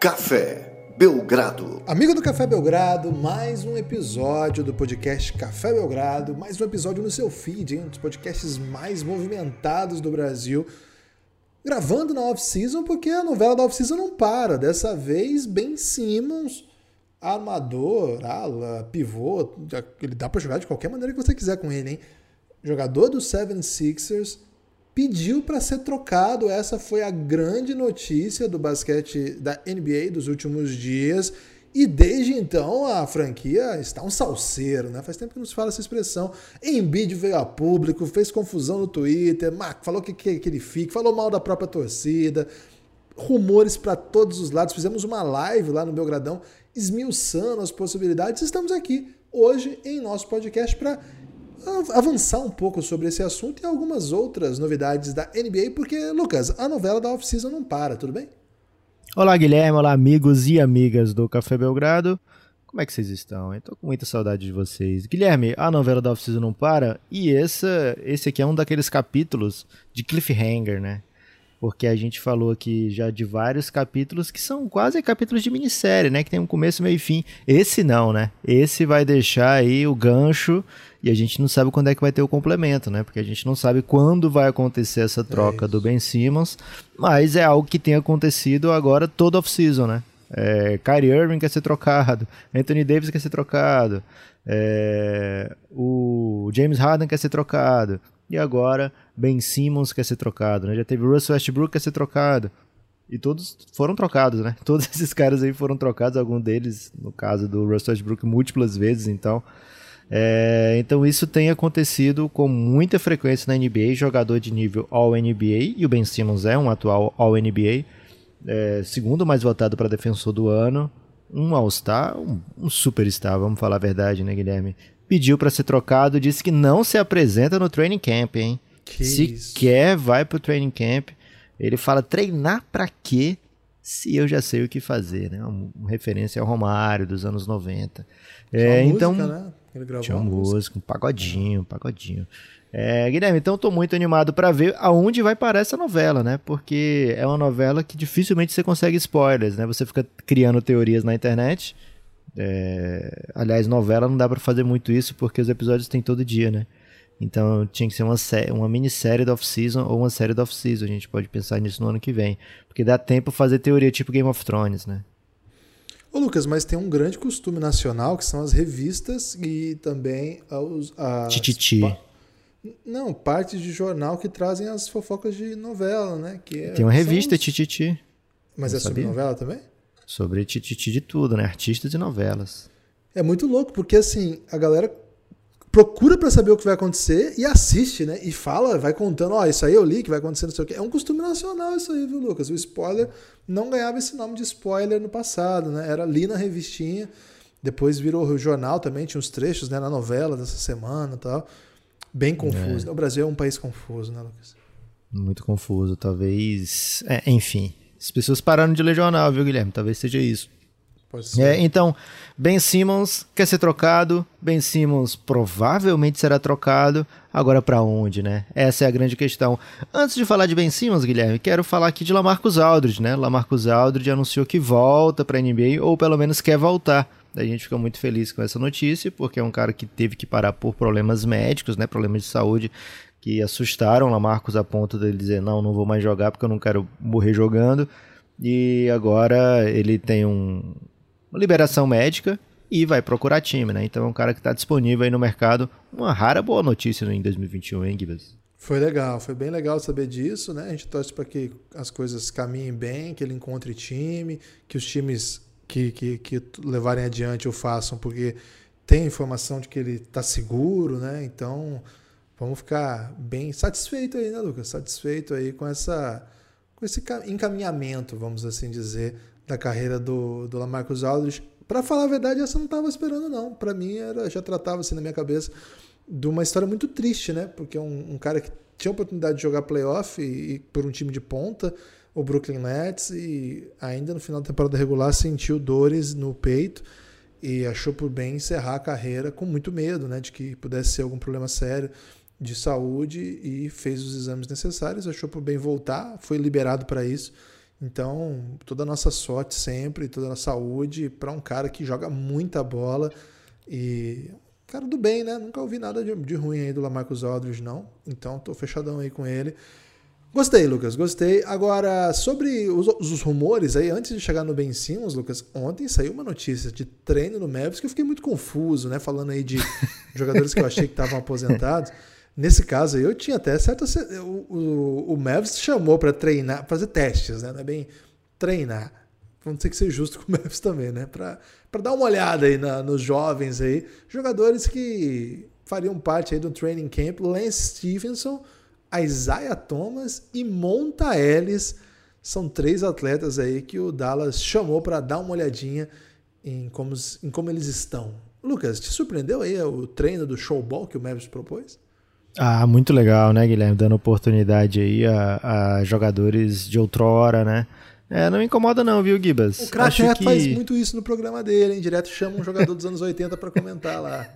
Café Belgrado. Amigo do Café Belgrado, mais um episódio do podcast Café Belgrado, mais um episódio no seu feed, hein? um dos podcasts mais movimentados do Brasil. Gravando na off-season, porque a novela da off-season não para. Dessa vez, Ben Simmons, armador, ala, pivô, ele dá para jogar de qualquer maneira que você quiser com ele, hein? Jogador do 76ers, pediu para ser trocado. Essa foi a grande notícia do basquete da NBA dos últimos dias. E desde então a franquia está um salseiro, né? Faz tempo que não se fala essa expressão. Embiid veio a público, fez confusão no Twitter, falou que, que, que ele fique, falou mal da própria torcida, rumores para todos os lados. Fizemos uma live lá no Belgradão esmiuçando as possibilidades. Estamos aqui hoje em nosso podcast para avançar um pouco sobre esse assunto e algumas outras novidades da NBA, porque, Lucas, a novela da off-season não para, tudo bem? Olá, Guilherme, olá, amigos e amigas do Café Belgrado. Como é que vocês estão? Tô com muita saudade de vocês. Guilherme, a novela da off-season não para e essa, esse aqui é um daqueles capítulos de cliffhanger, né? Porque a gente falou aqui já de vários capítulos que são quase capítulos de minissérie, né? Que tem um começo, meio e fim. Esse não, né? Esse vai deixar aí o gancho e a gente não sabe quando é que vai ter o complemento, né? Porque a gente não sabe quando vai acontecer essa troca é do Ben Simmons, mas é algo que tem acontecido agora todo off-season, né? É, Kyrie Irving quer ser trocado, Anthony Davis quer ser trocado, é, o James Harden quer ser trocado, e agora Ben Simmons quer ser trocado, né? Já teve Russell Westbrook quer ser trocado. E todos foram trocados, né? Todos esses caras aí foram trocados, algum deles, no caso do Russell Westbrook, múltiplas vezes, então... É, então isso tem acontecido com muita frequência na NBA, jogador de nível All-NBA, e o Ben Simmons é um atual All-NBA, é, segundo mais votado para defensor do ano, um All-Star, um, um Superstar, vamos falar a verdade, né, Guilherme? Pediu para ser trocado, disse que não se apresenta no training camp, hein? Que se isso. quer, vai pro training camp. Ele fala treinar para quê? Se eu já sei o que fazer, né? Uma, referência ao Romário dos anos 90. É, então, música, né? Ele tinha uma música, música, um pagodinho, um pagodinho. É, Guilherme, então estou muito animado para ver aonde vai parar essa novela, né? Porque é uma novela que dificilmente você consegue spoilers, né? Você fica criando teorias na internet é... Aliás, novela não dá para fazer muito isso porque os episódios tem todo dia, né? Então tinha que ser uma, uma minissérie da off-season ou uma série da off-season. A gente pode pensar nisso no ano que vem. Porque dá tempo fazer teoria tipo Game of Thrones, né? Ô Lucas, mas tem um grande costume nacional que são as revistas e também os. As, Tititi. Pa... Não, partes de jornal que trazem as fofocas de novela, né? Que é, tem uma revista os... Tititi. Mas Não é sobre novela também? Sobre tititi de tudo, né? Artistas e novelas. É muito louco, porque assim, a galera procura para saber o que vai acontecer e assiste, né? E fala, vai contando, ó, oh, isso aí eu li que vai acontecer, não sei o quê. É um costume nacional isso aí, viu, Lucas? O spoiler não ganhava esse nome de spoiler no passado, né? Era ali na revistinha, depois virou o jornal também, tinha uns trechos, né, na novela dessa semana e tal. Bem confuso. É. O Brasil é um país confuso, né, Lucas? Muito confuso, talvez. É, enfim, as pessoas pararam de ler jornal, viu, Guilherme? Talvez seja isso. É, então, Ben Simmons quer ser trocado. Ben Simmons provavelmente será trocado. Agora para onde, né? Essa é a grande questão. Antes de falar de Ben Simmons, Guilherme, quero falar aqui de Lamarcus Aldridge, né? Lamarcus Aldridge anunciou que volta para a NBA ou pelo menos quer voltar. A gente fica muito feliz com essa notícia, porque é um cara que teve que parar por problemas médicos, né? Problemas de saúde que assustaram Lamarcus a ponto dele dizer: Não, não vou mais jogar porque eu não quero morrer jogando. E agora ele tem um, uma liberação médica e vai procurar time, né? Então é um cara que está disponível aí no mercado. Uma rara boa notícia em 2021, hein, Gibas? Foi legal, foi bem legal saber disso, né? A gente torce para que as coisas caminhem bem, que ele encontre time, que os times que, que, que levarem adiante o façam, porque tem informação de que ele está seguro, né? Então vamos ficar bem satisfeito aí, né, Lucas? Satisfeito aí com essa com esse encaminhamento, vamos assim dizer, da carreira do, do Lamarcus Aldridge. Para falar a verdade, essa eu não estava esperando não. Para mim era já tratava assim na minha cabeça de uma história muito triste, né? Porque um, um cara que tinha a oportunidade de jogar playoff e, e por um time de ponta, o Brooklyn Nets, e ainda no final da temporada regular sentiu dores no peito e achou por bem encerrar a carreira com muito medo, né, de que pudesse ser algum problema sério de saúde e fez os exames necessários, achou por bem voltar, foi liberado para isso Então, toda a nossa sorte sempre, toda a nossa saúde para um cara que joga muita bola e cara do bem, né? Nunca ouvi nada de, de ruim aí do Lamarcus Aldridge, não. Então, tô fechadão aí com ele. Gostei, Lucas, gostei. Agora, sobre os, os, rumores aí, antes de chegar no Ben Simmons, Lucas, ontem saiu uma notícia de treino no Mavericks que eu fiquei muito confuso, né? Falando aí de jogadores que eu achei que estavam aposentados. Nesse caso eu tinha até certa. O, o, o Mavis chamou para treinar, fazer testes, né? Não é bem treinar. Vamos ter que ser justo com o Mavis também, né? Para dar uma olhada aí na, nos jovens aí. Jogadores que fariam parte aí do training camp. Lance Stevenson, Isaiah Thomas e Monta Ellis. São três atletas aí que o Dallas chamou para dar uma olhadinha em como, em como eles estão. Lucas, te surpreendeu aí o treino do showball que o Mavis propôs? Ah, muito legal, né, Guilherme? Dando oportunidade aí a, a jogadores de outrora, né? É, não me incomoda não, viu, Gibas? O Crash que... faz muito isso no programa dele, hein? Direto chama um jogador dos anos 80 para comentar lá.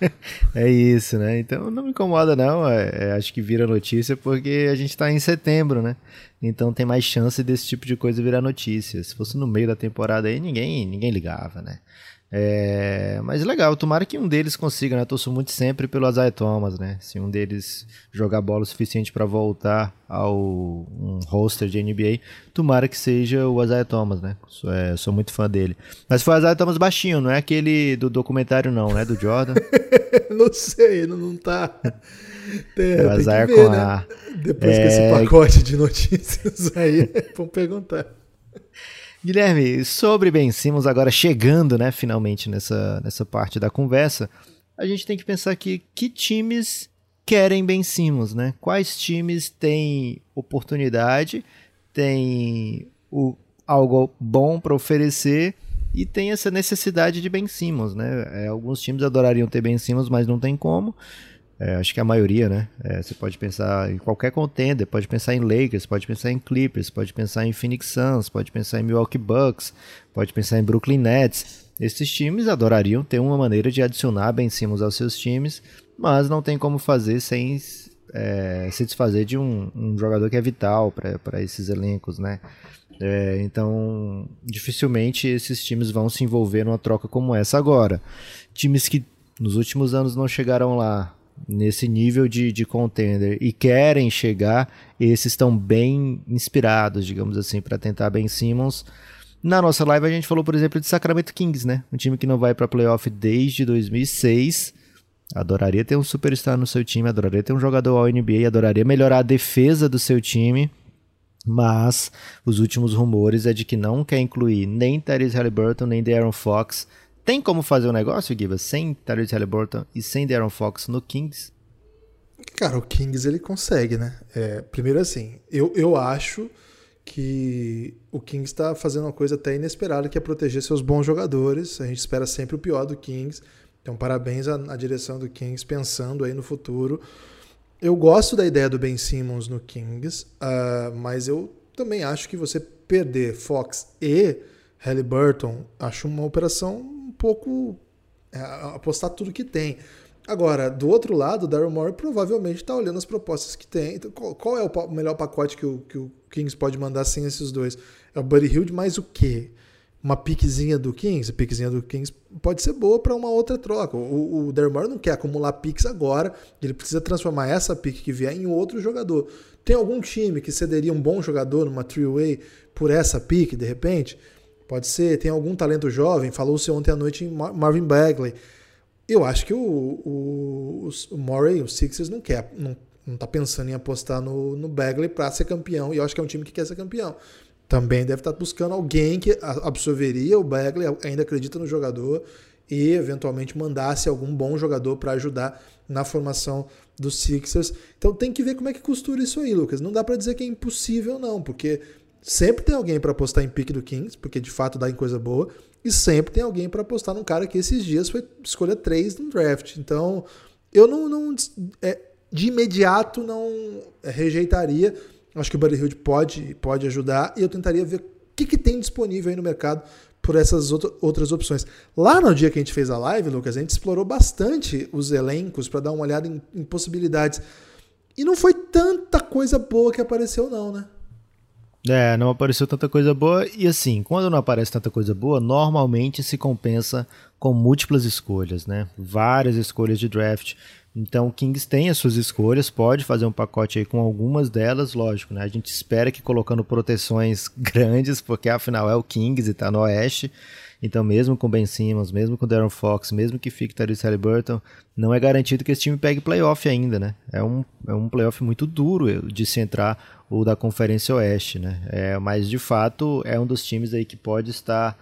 é isso, né? Então não me incomoda não, é, é, acho que vira notícia porque a gente está em setembro, né? Então tem mais chance desse tipo de coisa virar notícia. Se fosse no meio da temporada aí, ninguém, ninguém ligava, né? É, mas legal, tomara que um deles consiga, né? Eu torço muito sempre pelo Isaiah Thomas, né? Se um deles jogar bola o suficiente para voltar ao um roster de NBA, tomara que seja o Isaiah Thomas, né? Sou, é, sou muito fã dele. Mas foi o Isaiah Thomas baixinho, não é aquele do documentário não, né? Do Jordan. não sei, não, não tá... É, o Isaiah ver, com né? a... Depois é... que esse pacote de notícias aí, vamos perguntar. Guilherme, sobre Ben Simmons, agora chegando, né, finalmente nessa, nessa parte da conversa, a gente tem que pensar aqui que times querem Ben Simmons, né? Quais times têm oportunidade, têm o, algo bom para oferecer e tem essa necessidade de Ben Simmons, né? É, alguns times adorariam ter Ben Simmons, mas não tem como. É, acho que a maioria, né? É, você pode pensar em qualquer contender, pode pensar em Lakers, pode pensar em Clippers, pode pensar em Phoenix Suns, pode pensar em Milwaukee Bucks, pode pensar em Brooklyn Nets. Esses times adorariam ter uma maneira de adicionar Ben Simmons aos seus times, mas não tem como fazer sem é, se desfazer de um, um, jogador que é vital para esses elencos, né? É, então, dificilmente esses times vão se envolver numa troca como essa agora. Times que nos últimos anos não chegaram lá, nesse nível de, de contender e querem chegar, esses estão bem inspirados, digamos assim, para tentar Ben Simmons. Na nossa live a gente falou, por exemplo, de Sacramento Kings, né? Um time que não vai para playoff desde 2006. Adoraria ter um superstar no seu time, adoraria ter um jogador ao NBA, adoraria melhorar a defesa do seu time. Mas os últimos rumores é de que não quer incluir nem Tyrese Halliburton, nem De'Aaron Fox tem como fazer um negócio, Giba, sem Tyrese Halliburton e sem Darren Fox no Kings? Cara, o Kings ele consegue, né? É, primeiro assim, eu, eu acho que o Kings está fazendo uma coisa até inesperada, que é proteger seus bons jogadores. A gente espera sempre o pior do Kings. Então, parabéns à, à direção do Kings pensando aí no futuro. Eu gosto da ideia do Ben Simmons no Kings, uh, mas eu também acho que você perder Fox e Halliburton, acho uma operação pouco é, apostar tudo que tem. Agora, do outro lado, o Daryl Morey provavelmente está olhando as propostas que tem. Então, qual, qual, é o melhor pacote que o, que o Kings pode mandar sem esses dois? É o Buddy Hield mais o quê? Uma piquezinha do Kings? A piquezinha do Kings pode ser boa para uma outra troca. O, o Daryl Morey não quer acumular piques agora, ele precisa transformar essa pique que vier em outro jogador. Tem algum time que cederia um bom jogador numa three-way por essa pique, de repente? Pode ser, tem algum talento jovem, falou-se ontem à noite em Marvin Bagley. Eu acho que o, o, o Murray, o Sixers, não quer, não, não tá pensando em apostar no, no Bagley para ser campeão, e eu acho que é um time que quer ser campeão. Também deve estar tá buscando alguém que absorveria o Bagley, ainda acredita no jogador e eventualmente mandasse algum bom jogador para ajudar na formação dos Sixers. Então tem que ver como é que costura isso aí, Lucas. Não dá para dizer que é impossível não, porque Sempre tem alguém para apostar em pique do Kings, porque de fato dá em coisa boa. E sempre tem alguém para apostar num cara que esses dias foi escolha 3 no draft. Então, eu não. não é, de imediato não rejeitaria. Acho que o Buddy Hield pode, pode ajudar. E eu tentaria ver o que, que tem disponível aí no mercado por essas outras opções. Lá no dia que a gente fez a live, Lucas, a gente explorou bastante os elencos para dar uma olhada em, em possibilidades. E não foi tanta coisa boa que apareceu, não, né? É, não apareceu tanta coisa boa. E assim, quando não aparece tanta coisa boa, normalmente se compensa com múltiplas escolhas, né? Várias escolhas de draft. Então o Kings tem as suas escolhas, pode fazer um pacote aí com algumas delas, lógico, né? A gente espera que colocando proteções grandes, porque afinal é o Kings e tá no Oeste. Então, mesmo com Ben Simmons, mesmo com Darren Fox, mesmo que fique Tyrese Halliburton, não é garantido que esse time pegue playoff ainda, né? É um, é um playoff muito duro de se entrar o da Conferência Oeste, né? É, mas, de fato, é um dos times aí que pode estar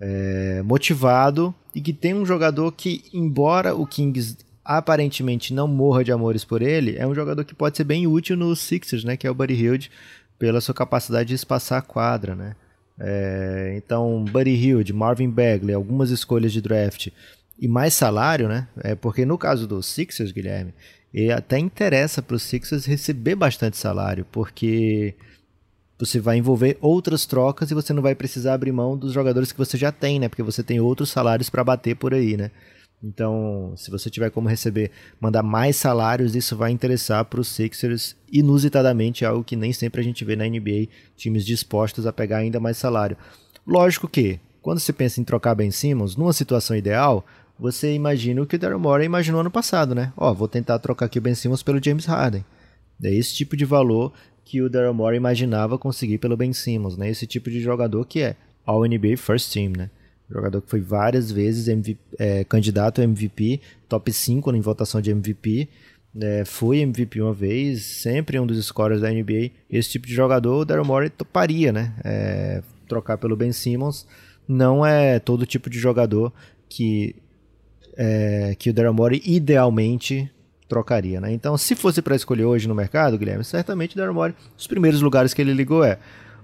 é, motivado e que tem um jogador que, embora o Kings aparentemente não morra de amores por ele, é um jogador que pode ser bem útil nos Sixers, né? Que é o Buddy Hield, pela sua capacidade de espaçar a quadra, né? É, então, Buddy Hield, Marvin Bagley, algumas escolhas de draft e mais salário, né? É porque no caso dos Sixers, Guilherme, e até interessa para os Sixers receber bastante salário, porque você vai envolver outras trocas e você não vai precisar abrir mão dos jogadores que você já tem, né? Porque você tem outros salários para bater por aí, né? Então, se você tiver como receber, mandar mais salários, isso vai interessar para os Sixers inusitadamente, algo que nem sempre a gente vê na NBA, times dispostos a pegar ainda mais salário. Lógico que, quando se pensa em trocar Ben Simmons, numa situação ideal, você imagina o que o Daryl Morey imaginou ano passado, né? Ó, vou tentar trocar aqui o Ben Simmons pelo James Harden. É esse tipo de valor que o Daryl Morey imaginava conseguir pelo Ben Simmons, né? Esse tipo de jogador que é All NBA First Team, né? Jogador que foi várias vezes MVP, é, candidato a MVP, top 5 em votação de MVP. É, foi MVP uma vez, sempre um dos scorers da NBA. Esse tipo de jogador o Daryl Morey toparia, né? É, trocar pelo Ben Simmons. Não é todo tipo de jogador que, é, que o Daryl Morey idealmente trocaria, né? Então, se fosse para escolher hoje no mercado, Guilherme, certamente o Daryl Morey, os primeiros lugares que ele ligou é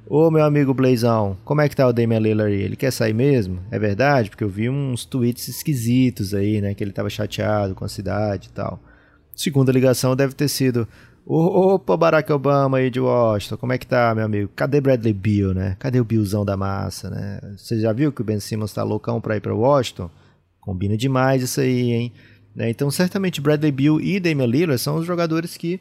Ô meu amigo Blazão, como é que tá o Damian Lillard aí? Ele quer sair mesmo? É verdade? Porque eu vi uns tweets esquisitos aí, né? Que ele tava chateado com a cidade e tal. Segunda ligação deve ter sido. Opa, Barack Obama aí de Washington, como é que tá, meu amigo? Cadê Bradley Bill, né? Cadê o Billzão da massa, né? Você já viu que o Ben Simmons tá loucão pra ir pra Washington? Combina demais isso aí, hein? Né? Então, certamente Bradley Bill e Damian Lillard são os jogadores que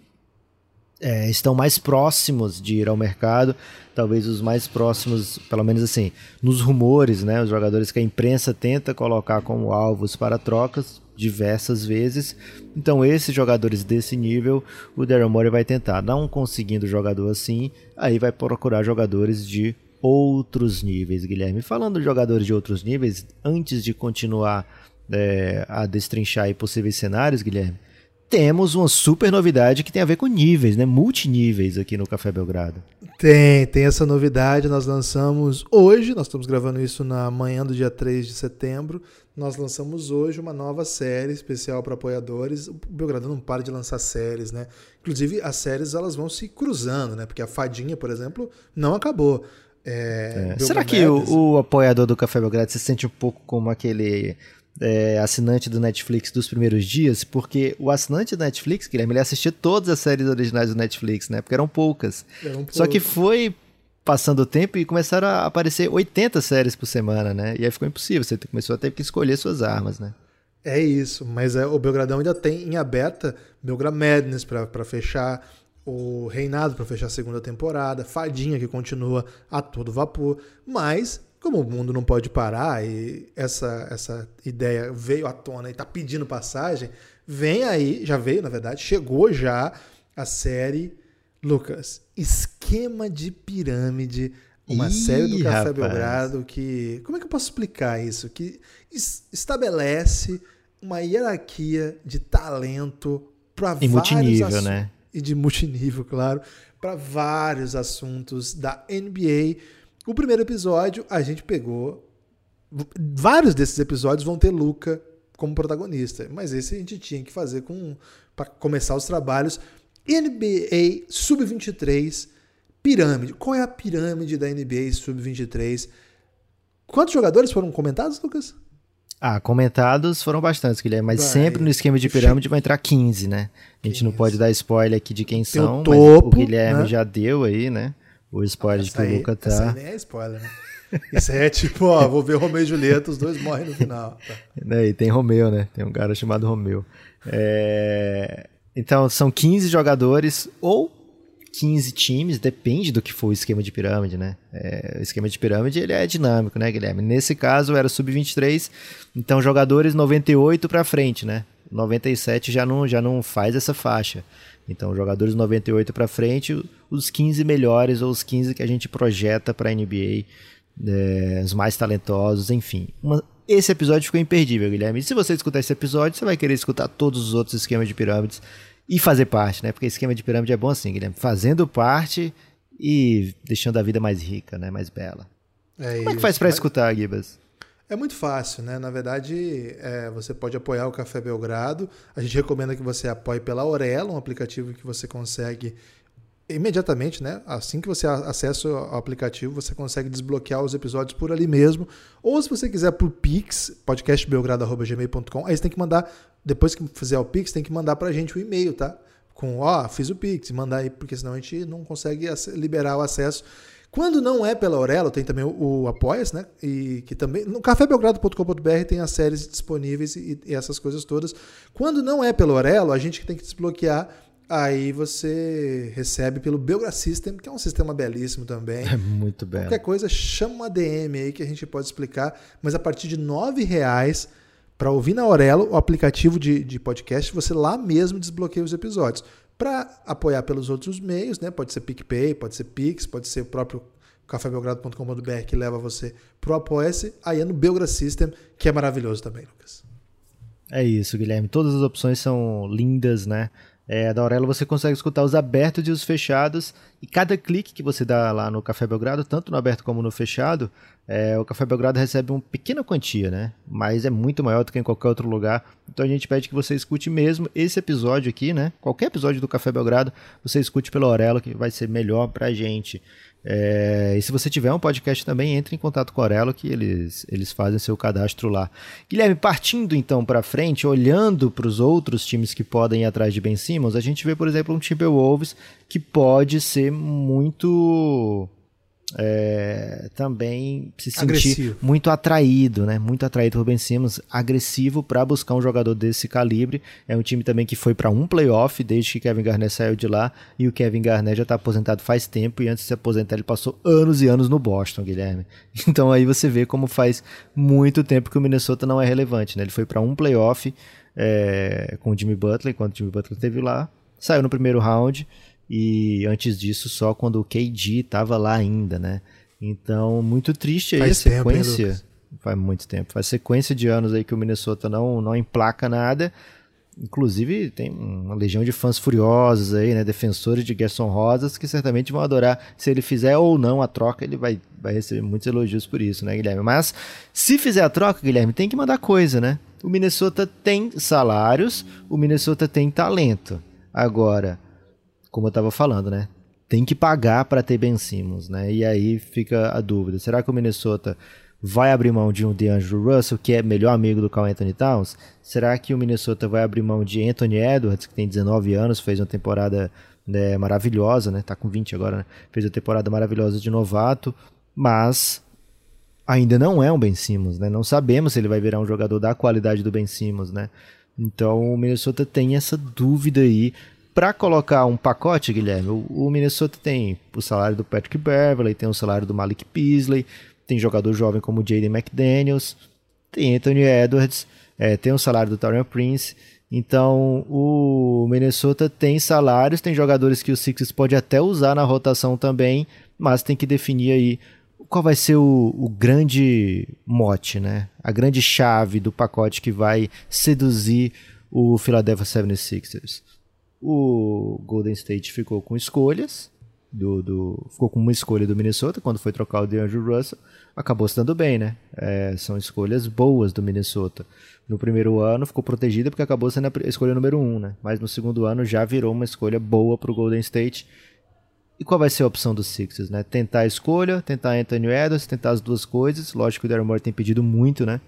é, estão mais próximos de ir ao mercado, talvez os mais próximos, pelo menos assim, nos rumores, né, os jogadores que a imprensa tenta colocar como alvos para trocas diversas vezes. Então, esses jogadores desse nível, o Daryl Morey vai tentar. Não conseguindo jogador assim, aí vai procurar jogadores de outros níveis, Guilherme. Falando de jogadores de outros níveis, antes de continuar é, a destrinchar possíveis cenários, Guilherme, temos uma super novidade que tem a ver com níveis, né? Multiníveis aqui no Café Belgrado. Tem, tem essa novidade. Nós lançamos hoje, nós estamos gravando isso na manhã do dia 3 de setembro. Nós lançamos hoje uma nova série especial para apoiadores. O Belgrado não para de lançar séries, né? Inclusive, as séries elas vão se cruzando, né? Porque a Fadinha, por exemplo, não acabou. É, é. Será que o, o, apoiador do Café Belgrado se sente um pouco como aquele é, assinante do Netflix dos primeiros dias, porque o assinante do Netflix, Guilherme, ele assistia todas as séries originais do Netflix, né? Porque eram poucas. Eram Só que foi passando o tempo e começaram a aparecer 80 séries por semana, né? E aí ficou impossível, você começou a ter que escolher suas armas, né? É isso, mas é, o Belgradão ainda tem em aberta Belgrad Madness para fechar, o Reinado para fechar a segunda temporada, Fadinha que continua a todo vapor, mas como o mundo não pode parar e essa, essa ideia veio à tona e está pedindo passagem, vem aí, já veio na verdade, chegou já a série Lucas, Esquema de Pirâmide, uma Ih, série do Café rapaz. Belgrado que. Como é que eu posso explicar isso? Que estabelece uma hierarquia de talento para vários multinível, né? E de multinível, claro, para vários assuntos da NBA o primeiro episódio, a gente pegou. Vários desses episódios vão ter Luca como protagonista, mas esse a gente tinha que fazer com para começar os trabalhos. NBA Sub-23 pirâmide. Qual é a pirâmide da NBA Sub-23? Quantos jogadores foram comentados, Lucas? Ah, comentados foram bastantes, Guilherme, mas vai. sempre no esquema de pirâmide vai entrar 15, né? A gente 15. não pode dar spoiler aqui de quem Tem são, o topo, mas o Guilherme né? já deu aí, né? O spoiler de que o Luca tá. Essa aí nem é spoiler, né? Isso aí é tipo, ó, vou ver Romeu e Julieta, os dois morrem no final. Tá. E tem Romeu, né? Tem um cara chamado Romeu. É... Então, são 15 jogadores, ou 15 times, depende do que for o esquema de pirâmide, né? É, o esquema de pirâmide ele é dinâmico, né, Guilherme? Nesse caso era sub-23, então jogadores 98 para frente, né? 97 já não, já não faz essa faixa. Então, jogadores 98 para frente, os 15 melhores ou os 15 que a gente projeta para a NBA, é, os mais talentosos, enfim. Uma, esse episódio ficou imperdível, Guilherme. E se você escutar esse episódio, você vai querer escutar todos os outros esquemas de pirâmides e fazer parte, né? Porque esquema de pirâmide é bom assim, Guilherme. Fazendo parte e deixando a vida mais rica, né? Mais bela. É Como é que faz para escutar, Gibas? É muito fácil, né? Na verdade, é, você pode apoiar o Café Belgrado. A gente recomenda que você apoie pela Aurela, um aplicativo que você consegue imediatamente, né? Assim que você acessa o aplicativo, você consegue desbloquear os episódios por ali mesmo. Ou se você quiser por Pix, podcastbelgrado.gmail.com, aí você tem que mandar, depois que fizer o Pix, tem que mandar pra gente o um e-mail, tá? Com, ó, fiz o Pix, mandar aí, porque senão a gente não consegue liberar o acesso. Quando não é pela Aurelo, tem também o, o Apoia-se, né? E que também. No cafébelgrado.com.br tem as séries disponíveis e, e, essas coisas todas. Quando não é pela Aurelo, a gente tem que desbloquear Aí você recebe pelo Belgra System, que é um sistema belíssimo também. É muito belo. Qualquer coisa, chama uma DM aí que a gente pode explicar. Mas a partir de R$ reais para ouvir na Aurelo, o aplicativo de, de podcast, você lá mesmo desbloqueia os episódios. Para apoiar pelos outros meios, né? Pode ser PicPay, pode ser Pix, pode ser o próprio cafébelgrado.com.br que leva você pro Apoia-se. Aí é no Belgra System, que é maravilhoso também, Lucas. É isso, Guilherme. Todas as opções são lindas, né? É, da Aurelo você consegue escutar os abertos e os fechados, e cada clique que você dá lá no Café Belgrado, tanto no aberto como no fechado, é, o Café Belgrado recebe uma pequena quantia, né? Mas é muito maior do que em qualquer outro lugar. Então a gente pede que você escute mesmo esse episódio aqui, né? Qualquer episódio do Café Belgrado, você escute pelo Aurelo, que vai ser melhor pra gente. É, e se você tiver um podcast também, entre em contato com a Aurelo que eles, eles fazem seu cadastro lá. Guilherme, partindo então para frente, olhando para os outros times que podem ir atrás de Ben Simmons, a gente vê, por exemplo, um Timberwolves que pode ser muito é, também se sentir agressivo. muito atraído, né? Muito atraído por Ben Simmons, agressivo para buscar um jogador desse calibre. É um time também que foi para um playoff desde que Kevin Garnett saiu de lá e o Kevin Garnett já está aposentado faz tempo e antes de se aposentar ele passou anos e anos no Boston, Guilherme. Então aí você vê como faz muito tempo que o Minnesota não é relevante, né? Ele foi para um playoff é, com o Jimmy Butler, enquanto o Jimmy Butler esteve lá, saiu no primeiro round e antes disso só quando o KD estava lá ainda, né? Então, muito triste aí Faz a sequência. Tempo, Faz muito tempo. Faz sequência de anos aí que o Minnesota não, não emplaca nada. Inclusive, tem uma legião de fãs furiosos aí, né? Defensores de Gerson Rosas, que certamente vão adorar. Se ele fizer ou não a troca, ele vai, vai receber muitos elogios por isso, né, Guilherme? Mas, se fizer a troca, Guilherme, tem que mandar coisa, né? O Minnesota tem salários, o Minnesota tem talento. Agora, como eu estava falando, né? Tem que pagar para ter Ben Simmons, né? E aí fica a dúvida: será que o Minnesota vai abrir mão de um DeAngelo Russell, que é melhor amigo do Carl Anthony Towns? Será que o Minnesota vai abrir mão de Anthony Edwards, que tem 19 anos, fez uma temporada né, maravilhosa, né? Tá com 20 agora, né? Fez uma temporada maravilhosa de novato, mas ainda não é um Ben Simmons, né? Não sabemos se ele vai virar um jogador da qualidade do Ben Simmons, né? Então o Minnesota tem essa dúvida aí para colocar um pacote, Guilherme, o, o, Minnesota tem o salário do Patrick Beverley, tem o salário do Malik Beasley, tem jogador jovem como Jaden McDaniels, tem Anthony Edwards, é, tem o salário do Taurean Prince. Então, o Minnesota tem salários, tem jogadores que o Sixers pode até usar na rotação também, mas tem que definir aí qual vai ser o, o, grande mote, né? A grande chave do pacote que vai seduzir o Philadelphia 76ers. O Golden State ficou com escolhas, do, do, ficou com uma escolha do Minnesota quando foi trocar o DeAndre Russell, acabou se dando bem, né? É, são escolhas boas do Minnesota. No primeiro ano ficou protegida porque acabou sendo a escolha número um, né? Mas no segundo ano já virou uma escolha boa para o Golden State. E qual vai ser a opção dos Sixers, né? Tentar a escolha, tentar Anthony Edwards, tentar as duas coisas. Lógico que o Daryl tem pedido muito, né?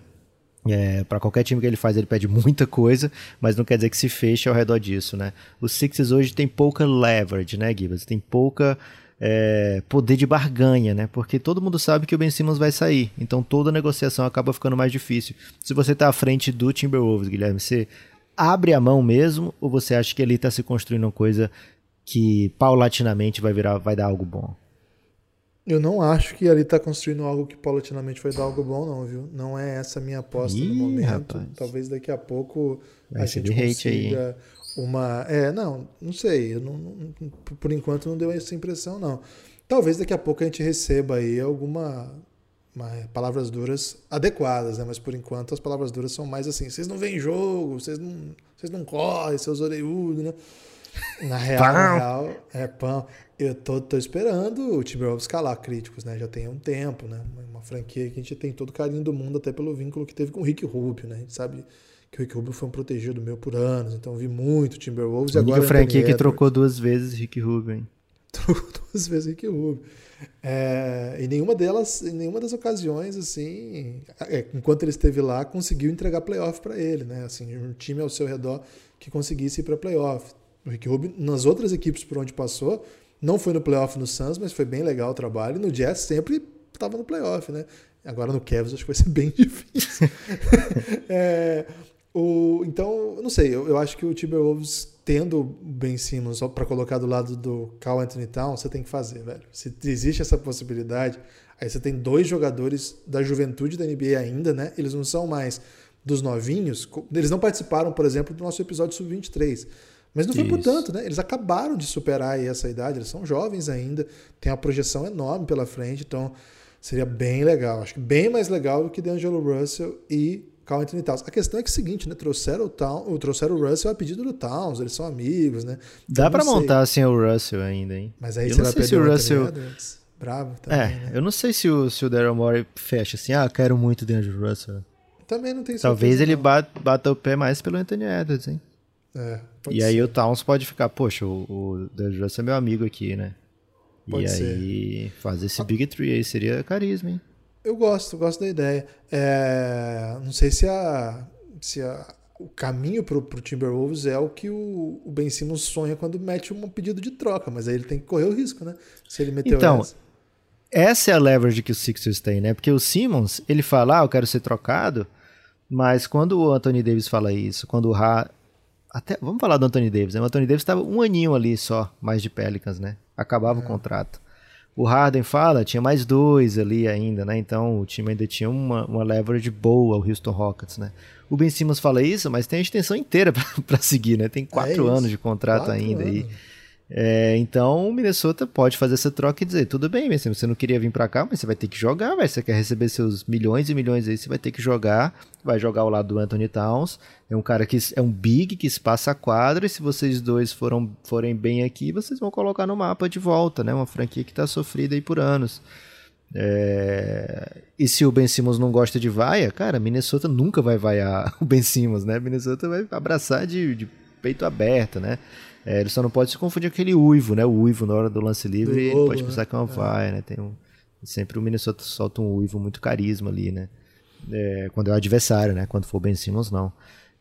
É, para qualquer time que ele faz, ele pede muita coisa, mas não quer dizer que se feche ao redor disso, né? Os Sixers hoje tem pouca leverage, né, Gibbs? Tem pouca é, poder de barganha, né? Porque todo mundo sabe que o Ben Simmons vai sair, então toda negociação acaba ficando mais difícil. Se você está à frente do Timberwolves, Guilherme, você abre a mão mesmo ou você acha que ele está se construindo uma coisa que paulatinamente vai virar, vai dar algo bom? Eu não acho que ali tá construindo algo que paulatinamente vai dar algo bom, não, viu? Não é essa a minha aposta Ih, no momento. rapaz. Talvez daqui a pouco Vai a gente hate aí, consiga uma. É, não, não sei. Eu não, não- por enquanto não deu essa impressão, não. Talvez daqui a pouco a gente receba aí alguma. uma- palavras duras adequadas, né? Mas por enquanto as palavras duras são mais assim: vocês não veem jogo, vocês não, vocês não correm, seus orelhudos, né? Na real, na real, é pão. Eu tô, tô esperando o Timberwolves calar críticos, né? Já tem um tempo, né? Uma- franquia que a gente tem todo o carinho do mundo, até pelo vínculo que teve com o Rick Rubio, né? A gente sabe que o Rick Rubio foi um protegido meu por anos, então eu vi muito Timberwolves e A agora única o franquia que trocou duas vezes Rick Rubin. Trocou duas vezes Rick Rubio. É, em nenhuma delas, em nenhuma das ocasiões, assim, é, enquanto ele esteve lá, conseguiu entregar playoff para ele, né? Assim, um time ao seu redor que conseguisse ir para playoff. O Rick Rubio, nas outras equipes por onde passou, não foi no playoff no Suns, mas foi bem legal o trabalho. No Jazz sempre estava no playoff, né? Agora no Cavs acho que vai ser bem difícil. É, o, então, não sei, eu, eu acho que o Timberwolves tendo Ben Simmons para colocar do lado do Carl Anthony Towns, você tem que fazer, velho. Se existe essa possibilidade, aí você tem dois jogadores da juventude da NBA ainda, né? Eles não são mais dos novinhos, eles não participaram, por exemplo, do nosso episódio sub-23. Mas não foi por Isso. tanto, né? Eles acabaram de superar aí essa idade, eles são jovens ainda, tem uma projeção enorme pela frente, então seria bem legal. Acho que bem mais legal do que D'Angelo Russell e Carl Anthony Towns. A questão é que é o seguinte, né? Trouxeram o, Town, trouxeram o Russell a pedido do Towns, eles são amigos, né? Dá Então, sei. montar sem o Russell ainda, hein? Mas aí Eu você vai perder se o Russell- Edwards. Bravo também, É, né? eu não sei se o, se o Daryl Morey fecha assim, ah, quero muito D'Angelo Russell. Também não tem certeza. Talvez ele não. bata, bata o pé mais pelo Anthony Edwards, hein? É, E aí ser. o Towns pode ficar, poxa, o, o é meu amigo aqui, né? Pode e ser. aí fazer esse Big Three aí seria carisma, hein? Eu gosto, gosto da ideia. É, não sei se, a, se a, o caminho pro, pro Timberwolves é o que o, o Ben Simmons sonha quando mete um pedido de troca, mas aí ele tem que correr o risco, né? Se ele meteu Então, essa. Essa é a leverage que o Sixers tem, né? Porque o Simmons, ele fala, ah, eu quero ser trocado, mas quando o Anthony Davis fala isso, quando o Ra... Até, vamos falar do Anthony Davis, né? O Anthony Davis estava um aninho ali só, mais de Pelicans, né? Acabava o contrato. O Harden fala, tinha mais dois ali ainda, né? Então o time ainda tinha uma, uma leverage boa, o Houston Rockets, né? O Ben Simmons fala isso, mas tem a extensão inteira pra seguir, né? Tem quatro isso. anos de contrato Quatro ainda aí. É, então o Minnesota pode fazer essa troca e dizer, tudo bem, mesmo, você não queria vir pra cá, mas você vai ter que jogar, velho. Você quer receber seus milhões e milhões aí, você vai ter que jogar. Vai jogar ao lado do Anthony Towns. É um cara que é um big que espaça a quadra, e se vocês dois foram, forem bem aqui, vocês vão colocar no mapa de volta, né? Uma franquia que tá sofrida aí por anos. É, E se o Ben Simmons não gosta de vaia, cara, Minnesota nunca vai vaiar o Ben Simmons, né? Minnesota vai abraçar de, de peito aberto, né? É, ele só não pode se confundir com aquele uivo, né? O uivo na hora do lance livre, Do pode né? pensar que é uma vaia, né? Tem um, sempre o Minnesota solta um uivo muito carisma ali, né? É, quando é o adversário, né? Quando for Ben Simmons, não.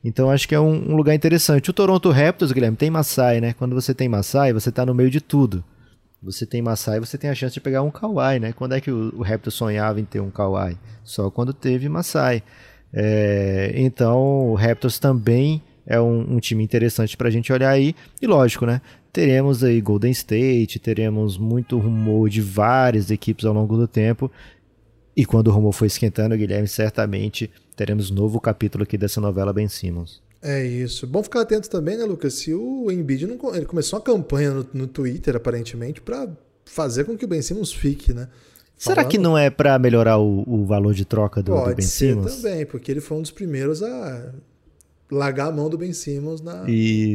Então acho que é um, um lugar interessante. O Toronto Raptors, Guilherme, tem Masai, né? Quando você tem Masai, você tá no meio de tudo. Você tem Masai, você tem a chance de pegar um Kawhi, né? Quando é que o, o Raptors sonhava em ter um Kawhi? Só quando teve Masai. É, então o Raptors também é um, um time interessante pra gente olhar aí. E lógico, né? Teremos aí Golden State, teremos muito rumor de várias equipes ao longo do tempo. E quando o rumor for esquentando, Guilherme, certamente teremos novo capítulo aqui dessa novela Ben Simmons. É isso. Bom ficar atento também, né, Lucas? Se o Embiid não, ele começou uma campanha no, no Twitter, aparentemente, pra fazer com que o Ben Simmons fique, né? Será que não é pra melhorar o, o valor de troca do, do Pode Ben ser Simmons? também, porque ele foi um dos primeiros a largar a mão do Ben Simmons na,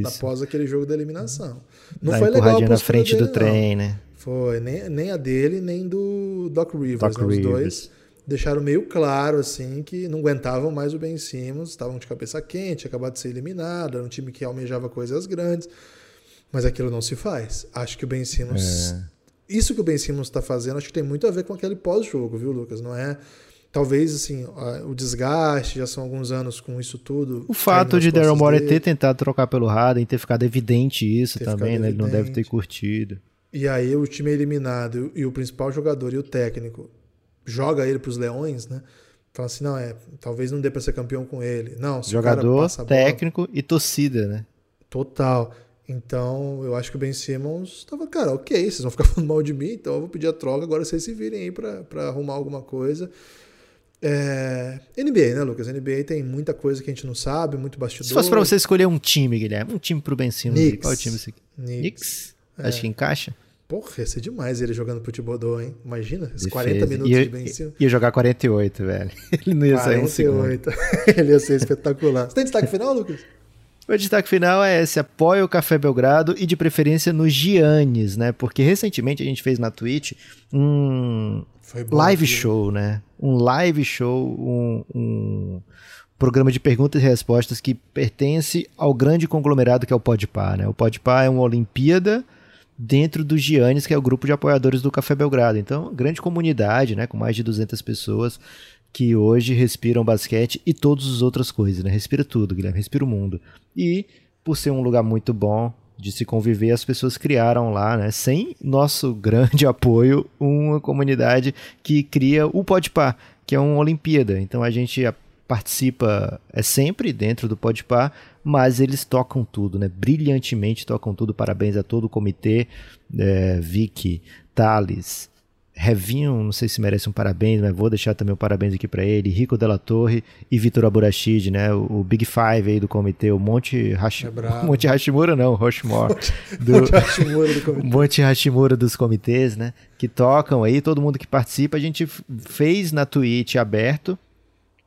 após aquele jogo da eliminação. Não Dá foi legal a na frente do dele, não. trem, né? Foi, nem, nem a dele, nem do Doc Rivers. Doc né? Os Rivers. dois deixaram meio claro, assim, que não aguentavam mais o Ben Simmons, estavam de cabeça quente, acabado de ser eliminado, era um time que almejava coisas grandes, mas aquilo não se faz. Acho que o Ben Simmons... É. Isso que o Ben Simmons está fazendo, acho que tem muito a ver com aquele pós-jogo, viu, Lucas? Não é... Talvez, assim, o desgaste, já são alguns anos com isso tudo. O fato de Daryl Morey ter tentado trocar pelo Harden, ter ficado evidente isso também, né? Ele não deve ter evidente. curtido. E aí o time é eliminado e o principal jogador e o técnico joga ele para os leões, né? Fala assim, não, é, talvez não dê para ser campeão com ele. Não, se o cara Jogador, a bola- técnico e torcida, né? total. Então, eu acho que o Ben Simmons tava, cara, ok, vocês vão ficar falando mal de mim, então eu vou pedir a troca, agora vocês se virem aí pra arrumar alguma coisa. É... NBA, né, Lucas? NBA tem muita coisa que a gente não sabe, muito bastidor. Se fosse pra você escolher um time, Guilherme, um time pro Ben Simmons, Knicks. qual é o time você aqui? Knicks. Knicks? Acho que encaixa. Porra, ia ser demais ele jogando pro Thibodeau, hein? Imagina, esses Defesa. 40 minutos ia, de Ben Simmons. Ia jogar 48, velho. Ele não ia sair um segundo. 48. ele ia ser espetacular. Você tem destaque final, Lucas? O destaque final é esse: apoia o Café Belgrado e de preferência no Giannis, né? Porque recentemente a gente fez na Twitch um bom live aquilo. show, né? Um live show, um, um programa de perguntas e respostas que pertence ao grande conglomerado que é o Podpah, né? O Podpah é uma Olimpíada dentro do Giannis, que é o grupo de apoiadores do Café Belgrado. Então, grande comunidade, né? Com mais de 200 pessoas que hoje respiram basquete e todas as outras coisas, né? Respira tudo, Guilherme, respira o mundo. E por ser um lugar muito bom de se conviver, as pessoas criaram lá, né, sem nosso grande apoio, uma comunidade que cria o Podpah, que é uma Olimpíada. Então a gente participa é sempre dentro do Podpah, mas eles tocam tudo, né? Brilhantemente tocam tudo. Parabéns a todo o comitê, é, Vicky, Thales, Revinho, não sei se merece um parabéns, mas vou deixar também um parabéns aqui para ele, Rico Della Torre e Vitor Aburachid, né? O, o Big Five aí do comitê, o Monte Hashi... É. Monte Hashimura não, Roshmore. do... Monte Hashimura do comitê. Monte Hashimura dos comitês, né? Que tocam aí, todo mundo que participa, a gente fez na Twitch aberto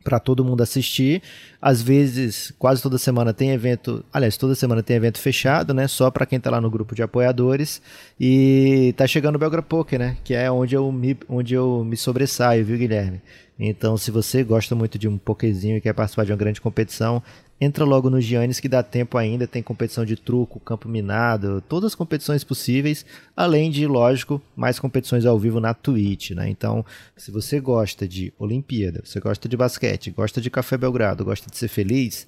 para todo mundo assistir. Às vezes, quase toda semana tem evento, aliás, toda semana tem evento fechado, né? Só para quem tá lá no grupo de apoiadores. E tá chegando o Belgra Poker, né? Que é onde eu me, onde eu me sobressaio, viu, Guilherme? Então, se você gosta muito de um pokerzinho e quer participar de uma grande competição, entra logo no Giannis que dá tempo ainda, tem competição de truco, campo minado, todas as competições possíveis, além de, lógico, mais competições ao vivo na Twitch, né? Então, se você gosta de Olimpíada, você gosta de basquete, gosta de Café Belgrado, gosta de ser feliz,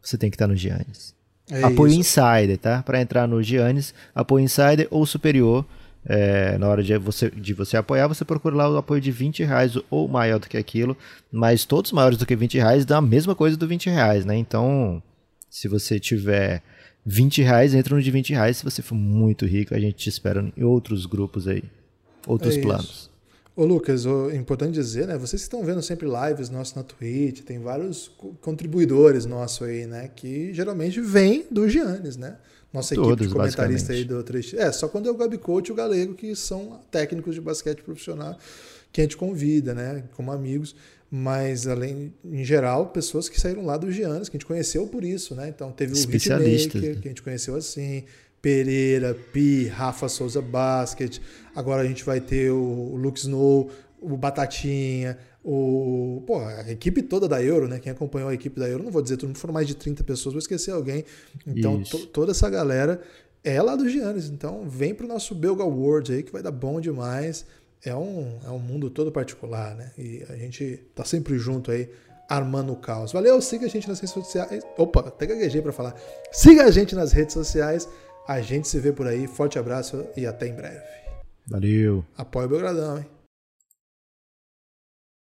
você tem que estar no Giannis. É apoio isso. Insider, tá? Para entrar no Giannis, apoio Insider ou superior. É, na hora de você, de você apoiar, você procura lá o apoio de 20 reais ou maior do que aquilo, mas todos maiores do que 20 reais dá a mesma coisa do 20 reais, né? Então, se você tiver 20 reais, entra no de 20 reais. Se você for muito rico, a gente te espera em outros grupos aí, outros É planos. Ô Lucas, ô, é importante dizer, né? Vocês que estão vendo sempre lives nossos na Twitch, tem vários co- contribuidores nossos aí, né? Que geralmente vêm do Giannis, né? Nossa equipe Todos, de comentarista aí do 3 É, só quando é o Gabi Coach e o Galego, que são técnicos de basquete profissional, que a gente convida, né? Como amigos. Mas, além, em geral, pessoas que saíram lá do Giannis, que a gente conheceu por isso, né? Então, teve o Hitmaker, né? que a gente conheceu assim, Pereira, Pi, Rafa Souza Basket. Agora a gente vai ter o Luke Snow, o Batatinha, o. Pô, a equipe toda da Euro, né? Quem acompanhou a equipe da Euro, não vou dizer tudo, foram mais de 30 pessoas, vou esquecer alguém. Então, to- toda essa galera é lá do Giannis. Então, vem pro nosso Belga Awards aí, que vai dar bom demais. É um, é um mundo todo particular, né? E a gente tá sempre junto aí, armando o caos. Valeu, siga a gente nas redes sociais. Opa, até gaguejei pra falar. Siga a gente nas redes sociais. A gente se vê por aí. Forte abraço e até em breve. Valeu! Apoia o Belgradão, hein?